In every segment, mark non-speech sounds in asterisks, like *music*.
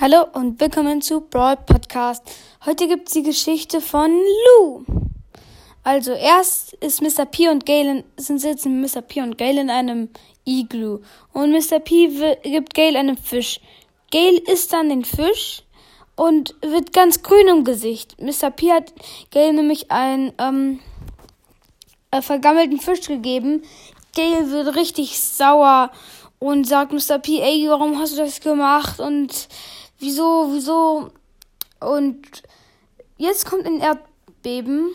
Hallo und willkommen zu Brawl Podcast. Heute gibt es die Geschichte von Lou. Also erst ist Mr. P und Gale sind sitzen Mr. P und Gale in einem Igloo und Mr. P gibt Gale einen Fisch. Gale isst dann den Fisch und wird ganz grün im Gesicht. Mr. P hat Gale nämlich einen ähm, äh, vergammelten Fisch gegeben. Gale wird richtig sauer und sagt Mr. P, ey, warum hast du das gemacht? Und wieso, wieso? Und jetzt kommt ein Erdbeben.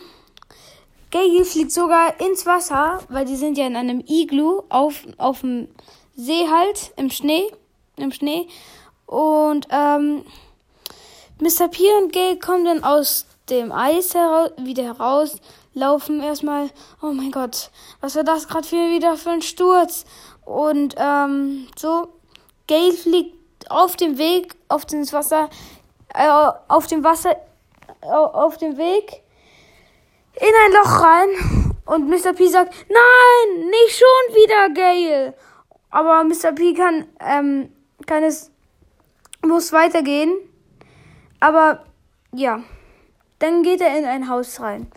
Gaggy fliegt sogar ins Wasser, weil die sind ja in einem Iglu auf, auf dem See halt, im Schnee, im Schnee. Und ähm, Mr. P und Gay kommen dann aus dem Eis heraus, wieder heraus, laufen erstmal, oh mein Gott, was war das gerade wieder für ein Sturz? Und ähm, so, Gay fliegt auf dem Weg auf das Wasser, äh, auf dem Wasser, äh, auf dem Weg in ein Loch rein. Und Mr. P sagt, nein, nicht schon wieder, Gail. Aber Mr. P kann, ähm, kann es, muss weitergehen. Aber, ja. Dann geht er in ein Haus rein.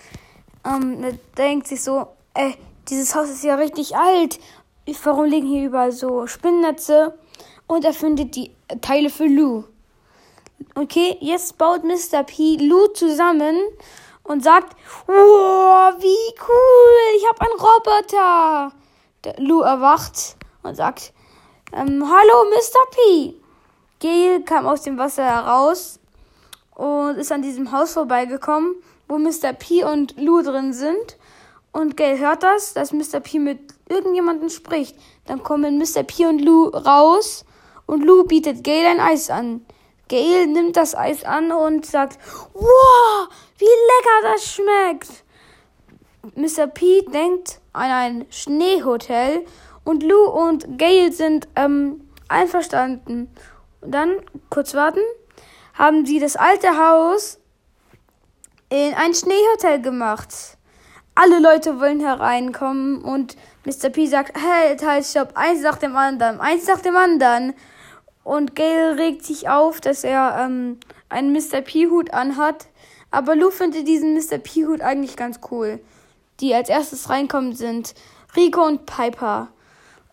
Ähm, er denkt sich so, ey, dieses Haus ist ja richtig alt. Warum liegen hier überall so Spinnnetze? Und er findet die Teile für Lou. Okay, jetzt baut Mr. P Lou zusammen und sagt, wow, wie cool, ich habe einen Roboter. Der Lou erwacht und sagt, ähm, hallo Mr. P. Gail kam aus dem Wasser heraus und ist an diesem Haus vorbeigekommen, wo Mr. P und Lou drin sind. Und Gail hört das, dass Mr. P mit irgendjemandem spricht. Dann kommen Mr. P und Lou raus und Lou bietet Gail ein Eis an. Gail nimmt das Eis an und sagt, wow, wie lecker das schmeckt. Mr. P denkt an ein Schneehotel und Lou und Gail sind ähm, einverstanden. Und dann, kurz warten, haben sie das alte Haus in ein Schneehotel gemacht. Alle Leute wollen hereinkommen und Mr. P sagt, hey, halt, eins nach dem anderen, eins nach dem anderen. Und Gail regt sich auf, dass er ähm, einen Mr. P-Hut anhat. Aber Lou findet diesen Mr. P-Hut eigentlich ganz cool. Die als erstes reinkommen sind Rico und Piper.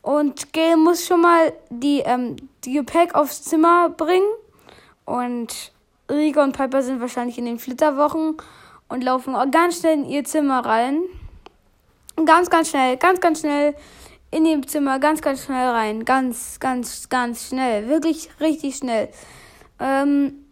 Und Gail muss schon mal die, ähm, die Gepäck aufs Zimmer bringen. Und Rico und Piper sind wahrscheinlich in den Flitterwochen und laufen ganz schnell in ihr Zimmer rein. Ganz, ganz schnell, ganz, ganz schnell in dem Zimmer ganz, ganz schnell rein. Ganz, ganz, ganz schnell. Wirklich richtig schnell. Ähm,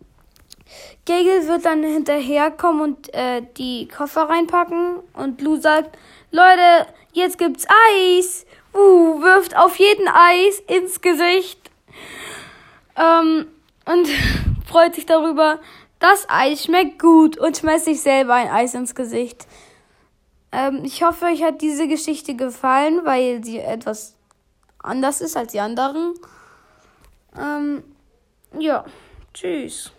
Gagel wird dann hinterherkommen und äh, die Koffer reinpacken. Und Lou sagt, Leute, jetzt gibt's Eis. Uh, wirft auf jeden Eis ins Gesicht. Ähm, und *laughs* freut sich darüber. Das Eis schmeckt gut und schmeißt sich selber ein Eis ins Gesicht. Ähm, ich hoffe, euch hat diese Geschichte gefallen, weil sie etwas anders ist als die anderen. Ähm, ja, tschüss.